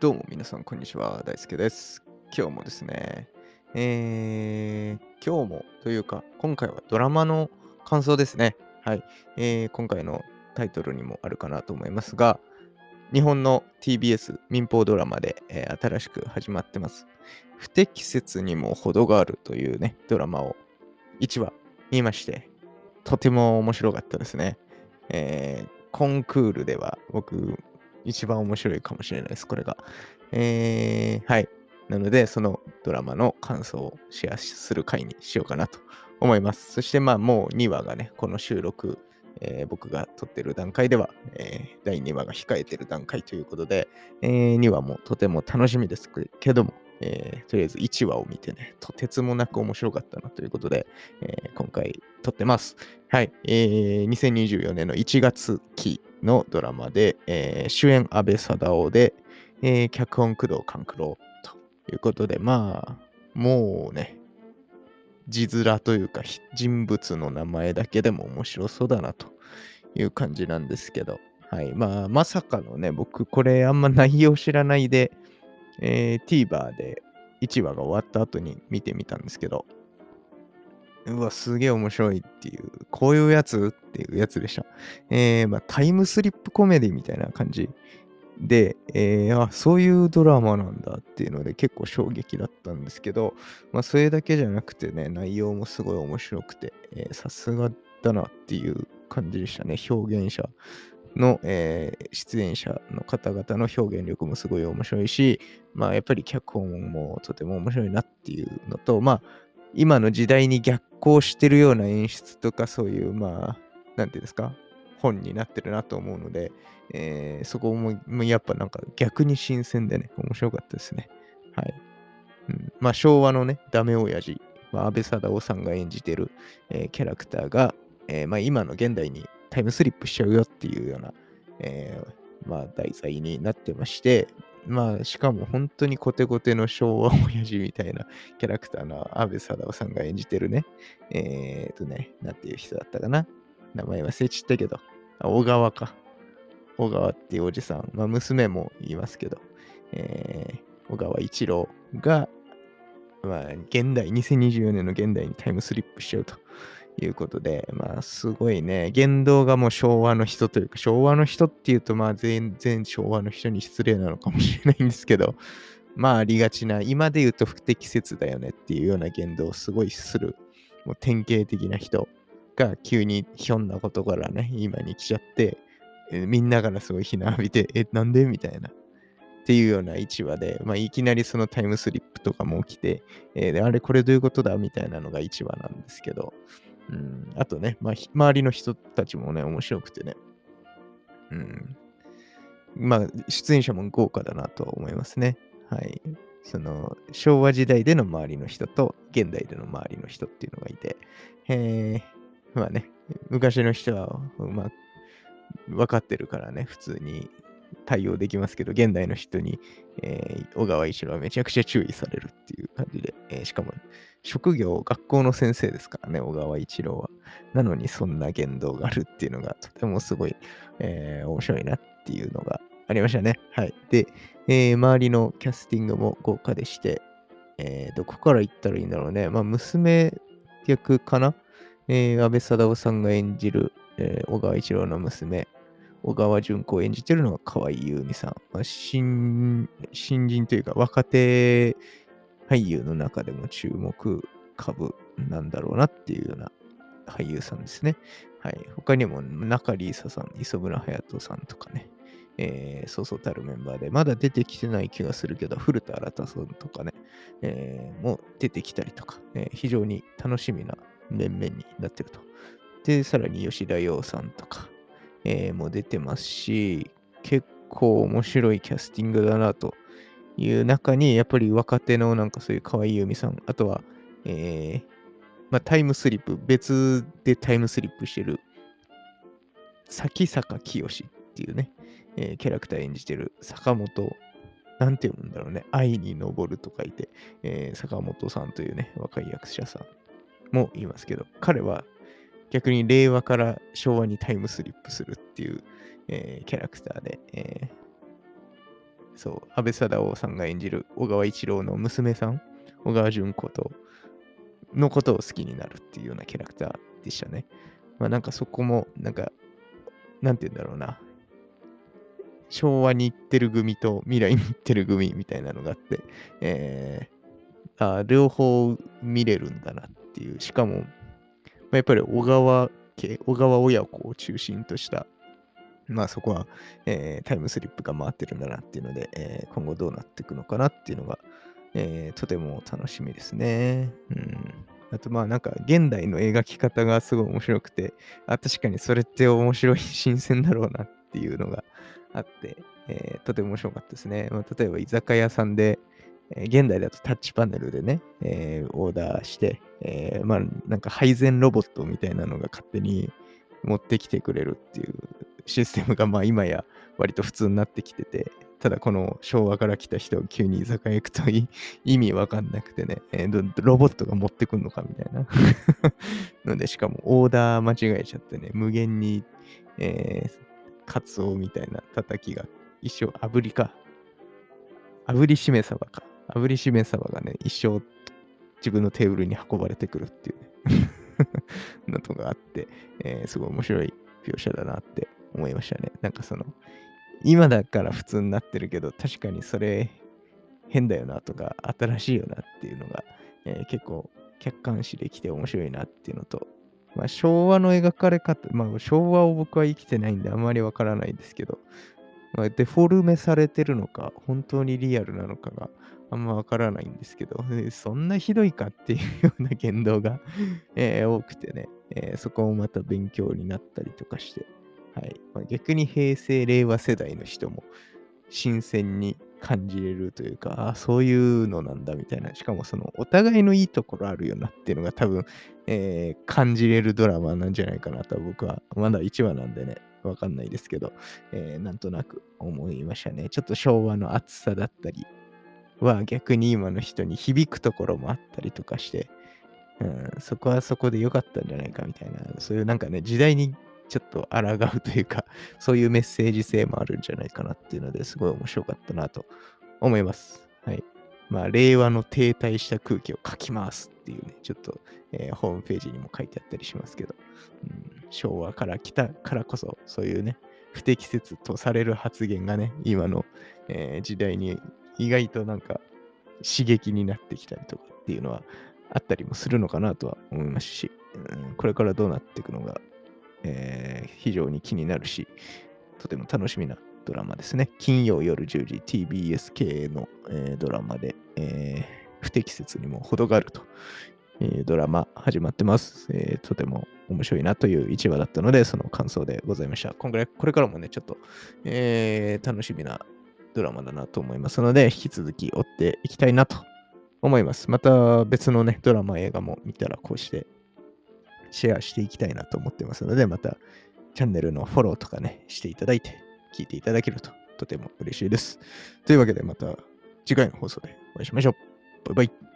どうも皆さん、こんにちは。大輔です。今日もですね、えー、今日もというか、今回はドラマの感想ですね。はい。えー、今回のタイトルにもあるかなと思いますが、日本の TBS 民放ドラマで、えー、新しく始まってます。不適切にも程があるというね、ドラマを1話見まして、とても面白かったですね。えー、コンクールでは僕、一番面白いかもしれないです、これが。えー、はい。なので、そのドラマの感想をシェアする回にしようかなと思います。そして、まあ、もう2話がね、この収録、えー、僕が撮ってる段階では、えー、第2話が控えてる段階ということで、えー、2話もとても楽しみですけども、えー、とりあえず1話を見てね、とてつもなく面白かったなということで、えー、今回撮ってます。はい、えー、2024年の1月期のドラマで、えー、主演安倍貞夫で、えー、脚本工藤官九郎ということで、まあ、もうね、字面というか人物の名前だけでも面白そうだなという感じなんですけど、はい。まあ、まさかのね、僕、これあんま内容知らないで、えー、TVer で1話が終わった後に見てみたんですけど、うわ、すげえ面白いっていう、こういうやつ？っていうやつでした。えー、まあ、タイムスリップコメディみたいな感じで、えー、あ、そういうドラマなんだっていうので結構衝撃だったんですけど、まあ、それだけじゃなくてね、内容もすごい面白くて、さすがだなっていう感じでしたね。表現者の、えー、出演者の方々の表現力もすごい面白いし、まあやっぱり脚本もとても面白いなっていうのと、まあ今の時代に逆行してるような演出とかそういう、まあ、なんていうんですか、本になってるなと思うので、えー、そこもやっぱなんか逆に新鮮でね、面白かったですね。はい。うん、まあ昭和のね、ダメ親父、まあ、安倍貞夫さんが演じてる、えー、キャラクターが、えー、まあ今の現代にタイムスリップしちゃうよっていうような、えー、まあ、題材になってまして、まあ、しかも本当にコテコテの昭和親父みたいな キャラクターの安倍貞夫さんが演じてるね、えっ、ー、とね、なんていう人だったかな。名前忘れちったけど、小川か。小川っていうおじさん、まあ、娘も言いますけど、えー、小川一郎が、まあ、現代、2024年の現代にタイムスリップしちゃうということで、まあ、すごいね、言動がもう昭和の人というか、昭和の人っていうと、まあ、全然昭和の人に失礼なのかもしれないんですけど、まあ、ありがちな、今で言うと不適切だよねっていうような言動をすごいする、もう典型的な人が急にひょんなことからね、今に来ちゃって、えみんなからすごい非難浴びて、え、なんで？みたいな。っていうような1話で、まあ、いきなりそのタイムスリップとかも起きて、えー、あれこれどういうことだ？みたいなのが1話なんですけど、あとね、まあ、周りの人たちもね、面白くてね。うん。まあ、出演者も豪華だなと思いますね。はい。その、昭和時代での周りの人と、現代での周りの人っていうのがいて、へえ、まあね、昔の人は、まあ、分かってるからね、普通に対応できますけど、現代の人に、えー、小川一郎はめちゃくちゃ注意されるっていう感じで、えー、しかも、職業、学校の先生ですからね、小川一郎は。なのにそんな言動があるっていうのがとてもすごい、えー、面白いなっていうのがありましたね。はい。で、えー、周りのキャスティングも豪華でして、えー、どこから言ったらいいんだろうね。まあ、娘役かな、えー、安倍貞夫さんが演じる、えー、小川一郎の娘、小川淳子を演じてるのが河合優美さん。まあ、新新人というか若手俳優の中でも注目株なんだろうなっていうような俳優さんですね。はい。他にも中里依紗さん、磯村勇斗さんとかね、えー、そうそうたるメンバーで、まだ出てきてない気がするけど、古田新太さんとかね、えー、も出てきたりとか、えー、非常に楽しみな面々になってると。で、さらに吉田洋さんとか、えー、も出てますし、結構面白いキャスティングだなという中に、やっぱり若手のなんかそういう河合由美さん、あとは、えー、まあ、タイムスリップ、別でタイムスリップしてる、崎坂清っていうね、えー、キャラクター演じてる坂本、なんて読むんだろうね、愛に登ると書いて、えー、坂本さんというね、若い役者さんもいますけど、彼は逆に令和から昭和にタイムスリップするっていう、えー、キャラクターで、えそう、安倍貞夫さんが演じる小川一郎の娘さん、小川淳子と、のことを好きになるっていうようなキャラクターでしたね。まあなんかそこも、なんか、なんて言うんだろうな。昭和に行ってる組と未来に行ってる組みたいなのがあって、えー、あ両方見れるんだなっていう。しかも、あ、やっぱり小川家、小川親子を中心としたまあそこは、えー、タイムスリップが回ってるんだなっていうので、えー、今後どうなっていくのかなっていうのが、えー、とても楽しみですね。うん。あとまあなんか現代の描き方がすごい面白くて、あ、確かにそれって面白い、新鮮だろうなっていうのがあって、えー、とても面白かったですね。まあ、例えば居酒屋さんで、え、現代だとタッチパネルでね、えー、オーダーして、えー、まあなんか配膳ロボットみたいなのが勝手に持ってきてくれるっていうシステムがまあ今や割と普通になってきてて、ただこの昭和から来た人を急に居酒屋行くと意味わかんなくてね、えー、ロボットが持ってくんのかみたいな ので、しかもオーダー間違えちゃってね、無限に、えー、カツオみたいな叩きが一生炙りか。炙りしめ鯖か。炙りしめ鯖がね、一生自分のテーブルに運ばれてくるっていうね のとかあって、えー、すごい面白い描写だなって思いましたね。なんかその、今だから普通になってるけど、確かにそれ変だよなとか、新しいよなっていうのが、えー、結構客観視できて面白いなっていうのと、まあ、昭和の描かれ方、まあ、昭和を僕は生きてないんであんまりわからないですけど、デフォルメされてるのか、本当にリアルなのかがあんまわからないんですけど、そんなひどいかっていうような言動が え、多くてね、えー、そこもまた勉強になったりとかして、はいまあ、逆に平成、令和世代の人も新鮮に感じれるというか、あそういうのなんだみたいな。しかもそのお互いのいいところあるよなっていうのが多分、えー、感じれるドラマなんじゃないかなと僕は、まだ1話なんでね、わかんないですけど、えー、なんとなく思いましたね。ちょっと昭和の熱さだったりは逆に今の人に響くところもあったりとかして、うん、そこはそこで良かったんじゃないかみたいな、そういうなんかね、時代にちょっと抗うというか、そういうメッセージ性もあるんじゃないかなっていうのですごい面白かったなと思います。はい。まあ、令和の停滞した空気を書きますっていうね、ちょっと、えー、ホームページにも書いてあったりしますけど、うん、昭和から来たからこそ、そういうね、不適切とされる発言がね、今の、えー、時代に意外となんか刺激になってきたりとかっていうのはあったりもするのかなとは思いますし、うん、これからどうなっていくのがえー、非常に気になるし、とても楽しみなドラマですね。金曜夜10時 TBS 系の、えー、ドラマで、えー、不適切にも程があると、え、ドラマ始まってます、えとても面白いなという1話だったので、その感想でございました。こんぐらいこれからもね、ちょっと、え楽しみなドラマだなと思いますので、引き続き追っていきたいなと思います。また別のね、ドラマ、映画も見たらこうしてシェアしていきたいなと思ってますので、またチャンネルのフォローとかね、していただいて、聞いていただけるととても嬉しいです。というわけでまた次回の放送でお会いしましょう。バイバイ。